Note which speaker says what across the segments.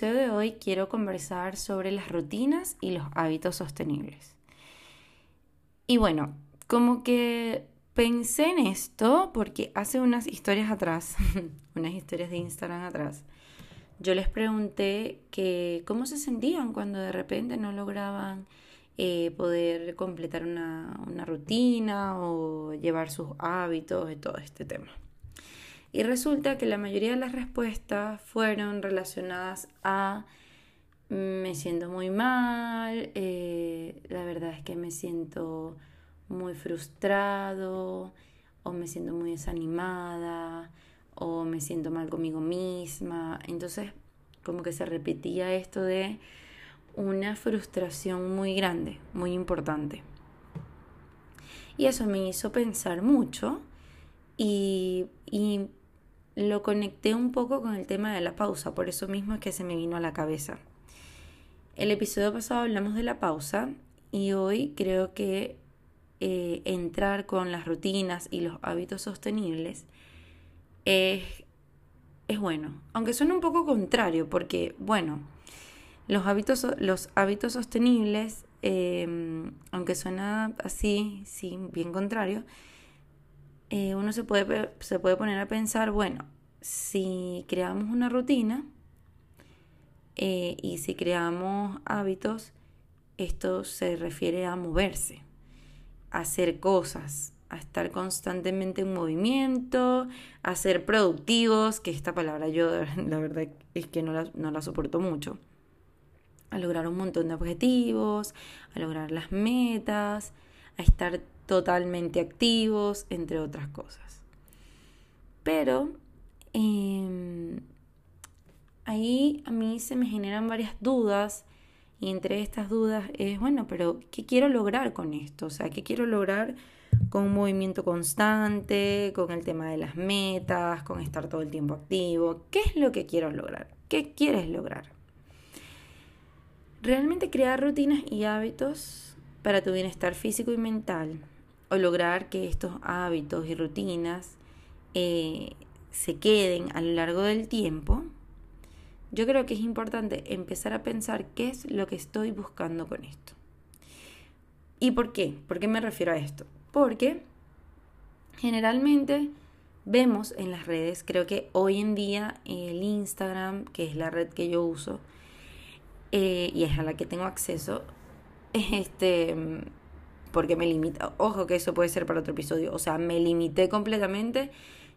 Speaker 1: de hoy quiero conversar sobre las rutinas y los hábitos sostenibles. Y bueno, como que pensé en esto porque hace unas historias atrás, unas historias de Instagram atrás, yo les pregunté que cómo se sentían cuando de repente no lograban eh, poder completar una, una rutina o llevar sus hábitos y todo este tema. Y resulta que la mayoría de las respuestas fueron relacionadas a me siento muy mal, eh, la verdad es que me siento muy frustrado, o me siento muy desanimada, o me siento mal conmigo misma. Entonces, como que se repetía esto de una frustración muy grande, muy importante. Y eso me hizo pensar mucho y, y lo conecté un poco con el tema de la pausa, por eso mismo es que se me vino a la cabeza. El episodio pasado hablamos de la pausa y hoy creo que eh, entrar con las rutinas y los hábitos sostenibles es, es bueno, aunque suene un poco contrario, porque bueno, los hábitos, los hábitos sostenibles, eh, aunque suena así, sí, bien contrario, eh, uno se puede, se puede poner a pensar, bueno, si creamos una rutina eh, y si creamos hábitos, esto se refiere a moverse, a hacer cosas, a estar constantemente en movimiento, a ser productivos, que esta palabra yo la verdad es que no la, no la soporto mucho, a lograr un montón de objetivos, a lograr las metas, a estar totalmente activos, entre otras cosas. Pero em, ahí a mí se me generan varias dudas y entre estas dudas es, bueno, pero ¿qué quiero lograr con esto? O sea, ¿qué quiero lograr con un movimiento constante, con el tema de las metas, con estar todo el tiempo activo? ¿Qué es lo que quiero lograr? ¿Qué quieres lograr? Realmente crear rutinas y hábitos para tu bienestar físico y mental o lograr que estos hábitos y rutinas eh, se queden a lo largo del tiempo, yo creo que es importante empezar a pensar qué es lo que estoy buscando con esto. ¿Y por qué? ¿Por qué me refiero a esto? Porque generalmente vemos en las redes, creo que hoy en día el Instagram, que es la red que yo uso eh, y es a la que tengo acceso, este porque me limita, ojo que eso puede ser para otro episodio, o sea, me limité completamente,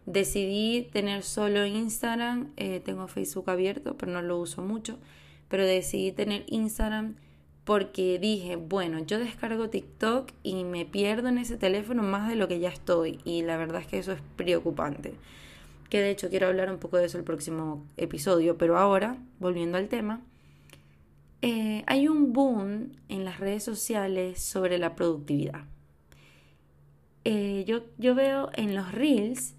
Speaker 1: decidí tener solo Instagram, eh, tengo Facebook abierto, pero no lo uso mucho, pero decidí tener Instagram porque dije, bueno, yo descargo TikTok y me pierdo en ese teléfono más de lo que ya estoy, y la verdad es que eso es preocupante. Que de hecho quiero hablar un poco de eso el próximo episodio, pero ahora, volviendo al tema, eh, hay un boom en las redes sociales sobre la productividad. Eh, yo, yo veo en los reels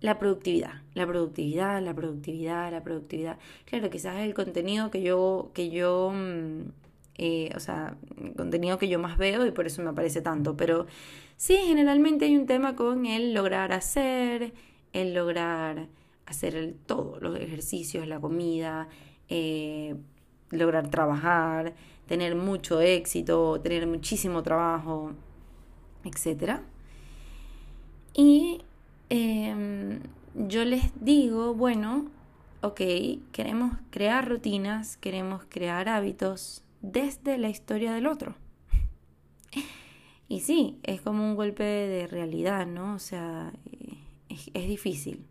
Speaker 1: la productividad, la productividad, la productividad, la productividad. Claro, quizás el contenido que yo, que yo, mm, eh, o sea, el contenido que yo más veo y por eso me aparece tanto. Pero sí, generalmente hay un tema con el lograr hacer, el lograr hacer el todo, los ejercicios, la comida, lograr trabajar, tener mucho éxito, tener muchísimo trabajo, etc. Y em, yo les digo, bueno, ok, queremos crear rutinas, queremos crear hábitos desde la historia del otro. Y sí, es como un golpe de realidad, ¿no? O sea, es, es difícil.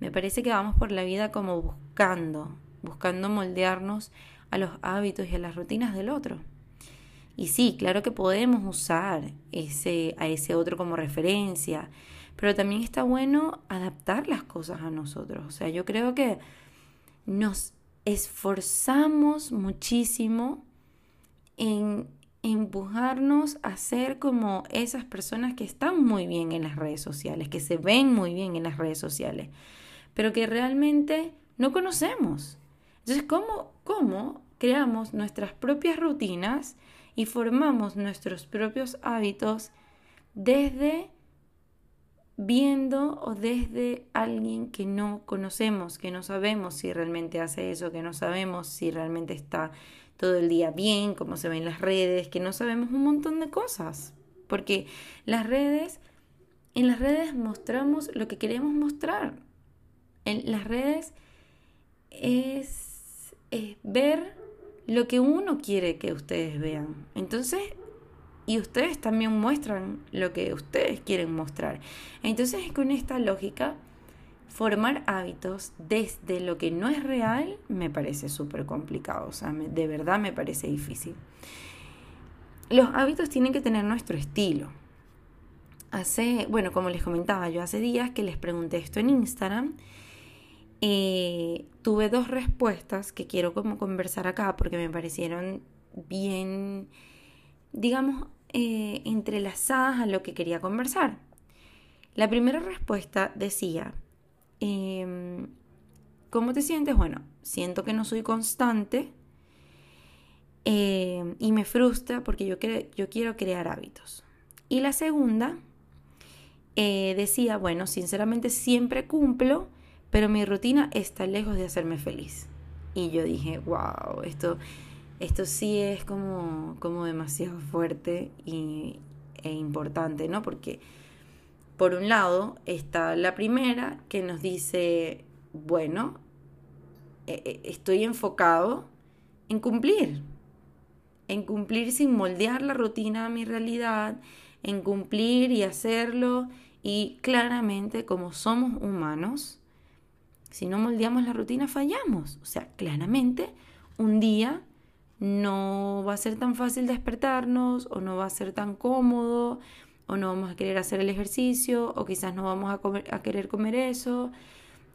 Speaker 1: Me parece que vamos por la vida como buscando, buscando moldearnos a los hábitos y a las rutinas del otro. Y sí, claro que podemos usar ese, a ese otro como referencia, pero también está bueno adaptar las cosas a nosotros. O sea, yo creo que nos esforzamos muchísimo en empujarnos a ser como esas personas que están muy bien en las redes sociales, que se ven muy bien en las redes sociales, pero que realmente no conocemos. Entonces, ¿cómo, cómo creamos nuestras propias rutinas y formamos nuestros propios hábitos desde viendo o desde alguien que no conocemos, que no sabemos si realmente hace eso, que no sabemos si realmente está todo el día bien, cómo se ven las redes, que no sabemos un montón de cosas. Porque las redes, en las redes mostramos lo que queremos mostrar. En las redes es, es ver lo que uno quiere que ustedes vean. Entonces, y ustedes también muestran lo que ustedes quieren mostrar. Entonces, con esta lógica, formar hábitos desde lo que no es real me parece súper complicado, o sea, de verdad me parece difícil. Los hábitos tienen que tener nuestro estilo. Hace, bueno, como les comentaba, yo hace días que les pregunté esto en Instagram. Y tuve dos respuestas que quiero como conversar acá porque me parecieron bien, digamos, eh, entrelazadas a lo que quería conversar. La primera respuesta decía, Em, ¿Cómo te sientes? Bueno, siento que no soy constante em, y me frustra porque yo, yo quiero crear hábitos. Y la segunda eh, decía, bueno, sinceramente siempre cumplo, pero mi rutina está lejos de hacerme feliz. Y yo dije, wow, esto, esto sí es como, como demasiado fuerte y, e importante, ¿no? Porque por un lado está la primera que nos dice, bueno, e, e, estoy enfocado en cumplir, en cumplir sin moldear la rutina a mi realidad, en cumplir y hacerlo. Y claramente, como somos humanos, si no moldeamos la rutina, fallamos. O sea, claramente, un día no va a ser tan fácil despertarnos o no va a ser tan cómodo o no vamos a querer hacer el ejercicio, o quizás no vamos a, querer comer eso,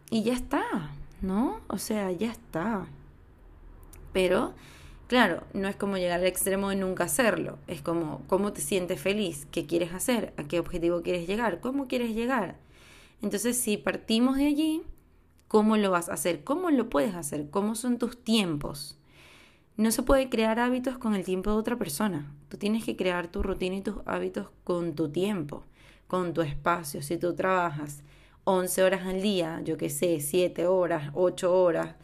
Speaker 1: y ya está, ¿no? O sea, ya está. Pero, claro, no es como llegar al extremo de nunca hacerlo, es como cómo te sientes feliz, qué quieres hacer, a qué objetivo quieres llegar, cómo quieres llegar. Entonces, si partimos de allí, ¿cómo lo vas a hacer? ¿Cómo lo puedes hacer? ¿Cómo son tus tiempos? No se puede crear hábitos con el tiempo de otra persona. Tú tienes que crear tu rutina y tus hábitos con tu tiempo, con tu espacio. Si tú trabajas 11 horas al día, yo qué sé, 7 horas, 8 horas,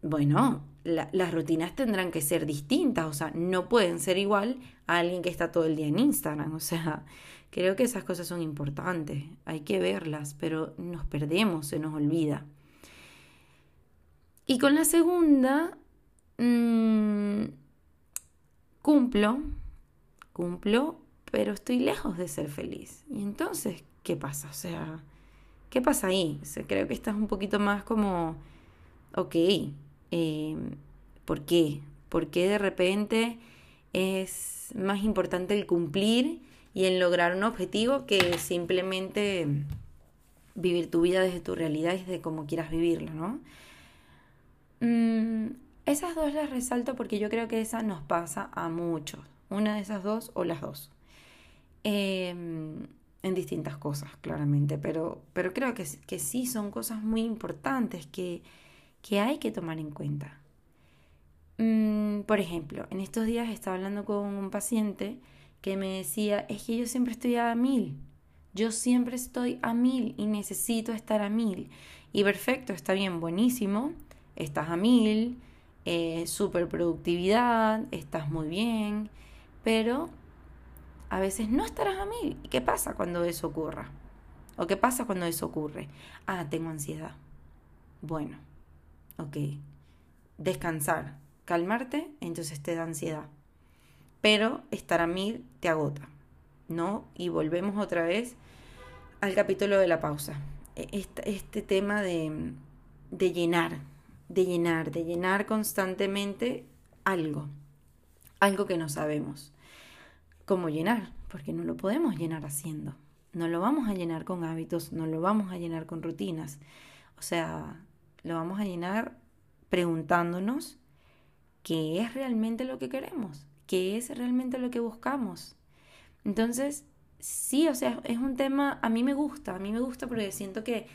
Speaker 1: bueno, las rutinas tendrán que ser distintas, o sea, no pueden ser igual a alguien que está todo el día en Instagram, o sea, creo que esas cosas son importantes, hay que verlas, pero nos perdemos, se nos olvida. Y con la segunda, Mm, cumplo, cumplo, pero estoy lejos de ser feliz. Y entonces, ¿qué pasa? O sea, ¿qué pasa ahí? creo que estás un poquito más como, ok, em, ¿por qué? ¿Por qué de repente es más importante el cumplir y el lograr un objetivo que simplemente vivir tu vida desde tu realidad y desde cómo quieras vivirla, ¿no? Mm, esas dos las resalto porque yo creo que esa nos pasa a muchos. Una de esas dos o las dos. Em, en distintas cosas, claramente, pero, pero creo que, que sí son cosas muy importantes que, que hay que tomar en cuenta. Mm, por ejemplo, en estos días estaba hablando con un paciente que me decía, es que yo siempre estoy a mil, yo siempre estoy a mil y necesito estar a mil. Y perfecto, está bien, buenísimo, estás a mil, eh, super productividad, estás muy bien, pero a veces no estarás a mil. ¿Y qué pasa cuando eso ocurra? ¿O qué pasa cuando eso ocurre? Ah, tengo ansiedad. Bueno, ok. Descansar, calmarte, entonces te da ansiedad. Pero estar a mil te agota, ¿no? Y volvemos otra vez al capítulo de la pausa. E-, este, tema de, de llenar, de llenar, de llenar constantemente algo, algo que no sabemos. ¿Cómo llenar? Porque no lo podemos llenar haciendo. No lo vamos a llenar con hábitos, no lo vamos a llenar con rutinas. O sea, lo vamos a llenar preguntándonos qué es realmente lo que queremos, qué es realmente lo que buscamos. Entonces, sí, o sea, es un tema, a mí me gusta, a mí me gusta porque siento que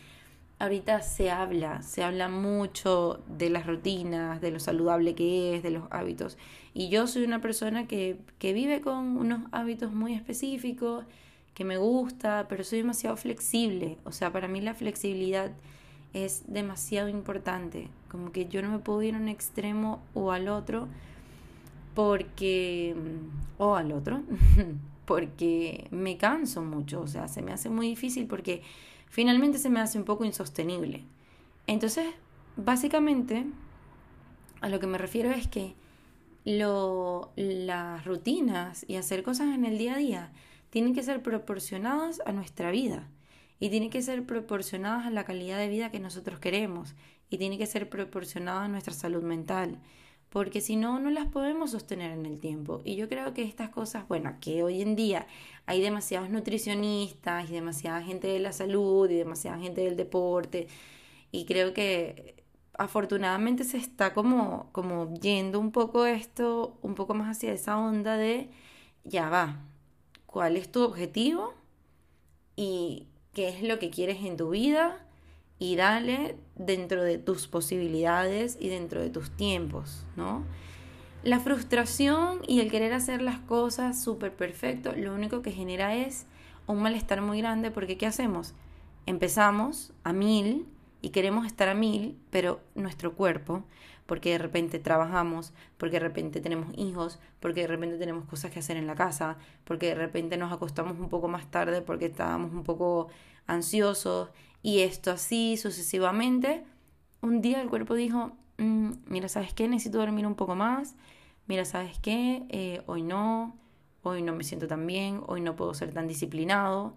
Speaker 1: ahorita se habla, se habla mucho de las rutinas, de lo saludable que es, de los hábitos. Y yo soy una persona que, vive con unos hábitos muy específicos, que me gusta, pero soy demasiado flexible. O sea, para mí la flexibilidad es demasiado importante. Como que yo no me puedo ir a un extremo o al otro porque... o al otro, porque me canso mucho. O sea, se me hace muy difícil porque finalmente se me hace un poco insostenible. Entonces, básicamente, a lo que me refiero es que las rutinas y hacer cosas en el día a día tienen que ser proporcionadas a nuestra vida y tienen que ser proporcionadas a la calidad de vida que nosotros queremos y tienen que ser proporcionadas a nuestra salud mental porque si no, no las podemos sostener en el tiempo. Y yo creo que estas cosas, bueno, que hoy en día hay demasiados nutricionistas y demasiada gente de la salud y demasiada gente del deporte, y creo que afortunadamente se está como, como yendo un poco esto, un poco más hacia esa onda de, ya va, ¿cuál es tu objetivo? ¿Y qué es lo que quieres en tu vida? Y dale dentro de tus posibilidades y dentro de tus tiempos, ¿no? La frustración y el querer hacer las cosas súper perfecto, lo único que genera es un malestar muy grande porque ¿qué hacemos? Empezamos a mil y queremos estar a mil, pero nuestro cuerpo, porque de repente trabajamos, porque de repente tenemos hijos, porque de repente tenemos cosas que hacer en la casa, porque de repente nos acostamos un poco más tarde porque estábamos un poco ansiosos y esto así sucesivamente, un día el cuerpo dijo, mm, mira, ¿sabes qué? Necesito dormir un poco más, mira, ¿sabes qué? Eh, hoy no, hoy no me siento tan bien, hoy no puedo ser tan disciplinado.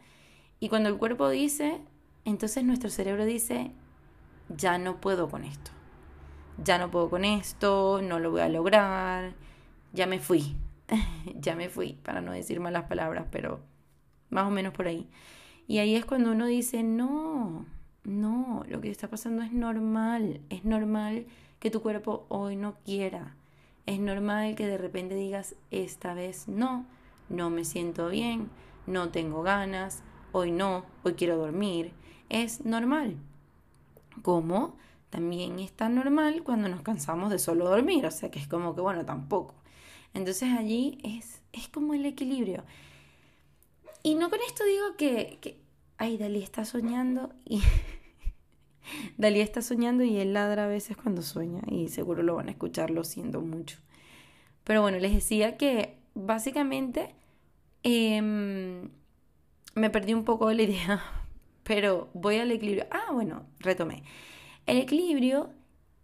Speaker 1: Y cuando el cuerpo dice, entonces nuestro cerebro dice, ya no puedo con esto. Ya no puedo con esto, no lo voy a lograr, ya me fui. ya me fui, para no decir malas palabras, pero más o menos por ahí. Y ahí es cuando uno dice, no, no, lo que está pasando es normal, es normal que tu cuerpo hoy no quiera, es normal que de repente digas, esta vez no, no me siento bien, no tengo ganas, hoy no, hoy quiero dormir, es normal como también está normal cuando nos cansamos de solo dormir, o sea que es como que, bueno, tampoco. Entonces allí es, es como el equilibrio. Y no con esto digo que, que ay, Dalí está soñando y... Dalí está soñando y él ladra a veces cuando sueña y seguro lo van a escuchar, lo siento mucho. Pero bueno, les decía que básicamente em, me perdí un poco la idea pero voy al equilibrio. Ah, bueno, retomé. El equilibrio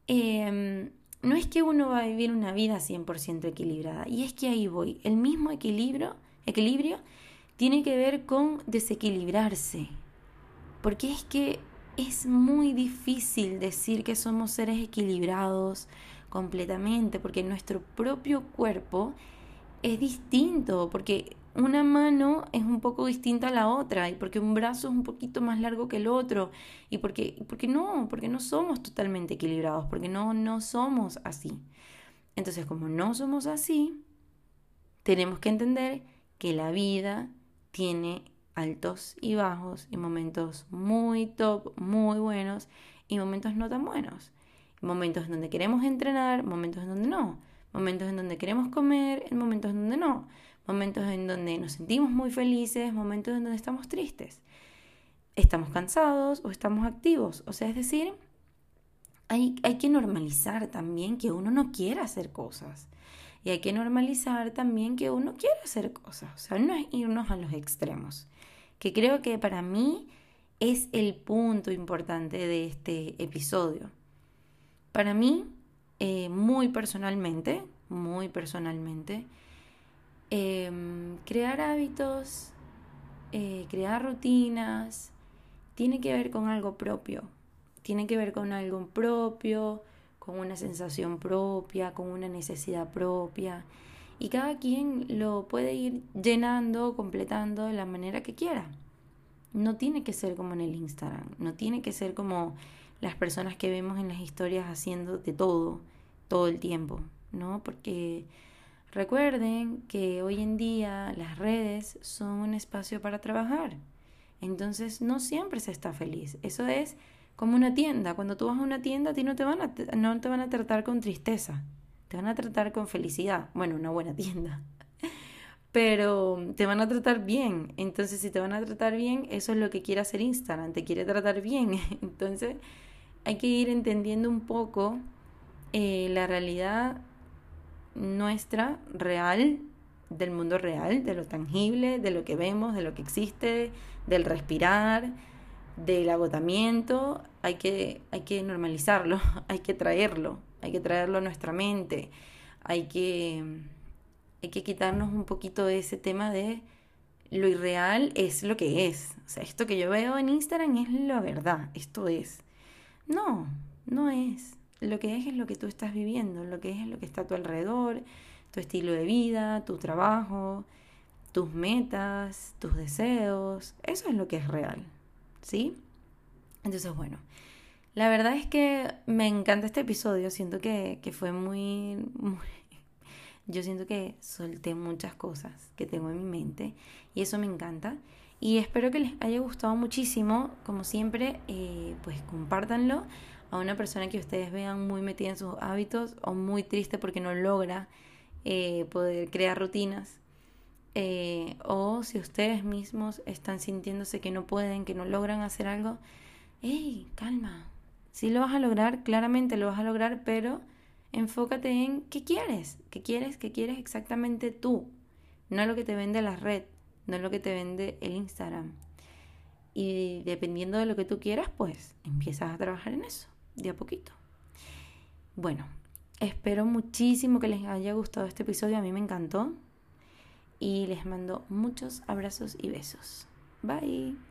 Speaker 1: em, no es que uno va a vivir una vida 100% equilibrada, y es que ahí voy. El mismo equilibrio, equilibrio tiene que ver con desequilibrarse, porque es que es muy difícil decir que somos seres equilibrados completamente, porque nuestro propio cuerpo es distinto, porque una mano es un poco distinta a la otra y porque un brazo es un poquito más largo que el otro y porque, porque no, porque no somos totalmente equilibrados, porque no, no somos así. Entonces, como no somos así, tenemos que entender que la vida tiene altos y bajos y momentos muy top, muy buenos y momentos no tan buenos. Momentos en donde queremos entrenar, momentos en donde no. Momentos en donde queremos comer, en momentos en donde no momentos en donde nos sentimos muy felices, momentos en donde estamos tristes. Estamos cansados o estamos activos. O sea, es decir, hay, hay que normalizar también que uno no quiera hacer cosas. Y hay que normalizar también que uno quiere hacer cosas. O sea, no es irnos a los extremos. Que creo que para mí es el punto importante de este episodio. Para mí, eh, muy personalmente, muy personalmente, Em, crear hábitos, eh, crear rutinas, tiene que ver con algo propio, tiene que ver con algo propio, con una sensación propia, con una necesidad propia. Y cada quien lo puede ir llenando, completando de la manera que quiera. No tiene que ser como en el Instagram, no tiene que ser como las personas que vemos en las historias haciendo de todo, todo el tiempo, ¿no? Porque Recuerden que hoy en día las redes son un espacio para trabajar. Entonces no siempre se está feliz. Eso es como una tienda. Cuando tú vas a una tienda a ti no te van a, no te van a tratar con tristeza. Te van a tratar con felicidad. Bueno, una buena tienda. pero te van a tratar bien. Entonces, si te van a tratar bien, eso es lo que quiere hacer Instagram, te quiere tratar bien. Entonces, hay que ir entendiendo un poco eh, la realidad nuestra, real, del mundo real, de lo tangible, de lo que vemos, de lo que existe, del respirar, del agotamiento. Hay que, hay que normalizarlo, hay que traerlo, hay que traerlo a nuestra mente, hay que hay que quitarnos un poquito de ese tema de lo irreal es lo que es. O sea, esto que yo veo en Instagram es la verdad, esto es. No, no es. Lo que es es lo que tú estás viviendo, lo que es es lo que está a tu alrededor, tu estilo de vida, tu trabajo, tus metas, tus deseos. Eso es lo que es real, ¿sí? Entonces, bueno, la verdad es que me encanta este episodio, siento que, que fue muy, yo siento que solté muchas cosas que tengo en mi mente y eso me encanta. Y espero que les haya gustado muchísimo. Como siempre, eh, pues compártanlo a una persona que ustedes vean muy metida en sus hábitos o muy triste porque no logra eh, poder crear rutinas. Eh, o si ustedes mismos están sintiéndose que no pueden, que no logran hacer algo, ¡hey, calma! Si lo vas a lograr, claramente lo vas a lograr, pero enfócate en qué quieres, qué quieres, qué quieres exactamente tú, no lo que te vende la red, no lo que te vende el Instagram. Y dependiendo de lo que tú quieras, pues empiezas a trabajar en eso, de a poquito. Bueno, espero muchísimo que les haya gustado este episodio, a mí me encantó. Y les mando muchos abrazos y besos. Bye.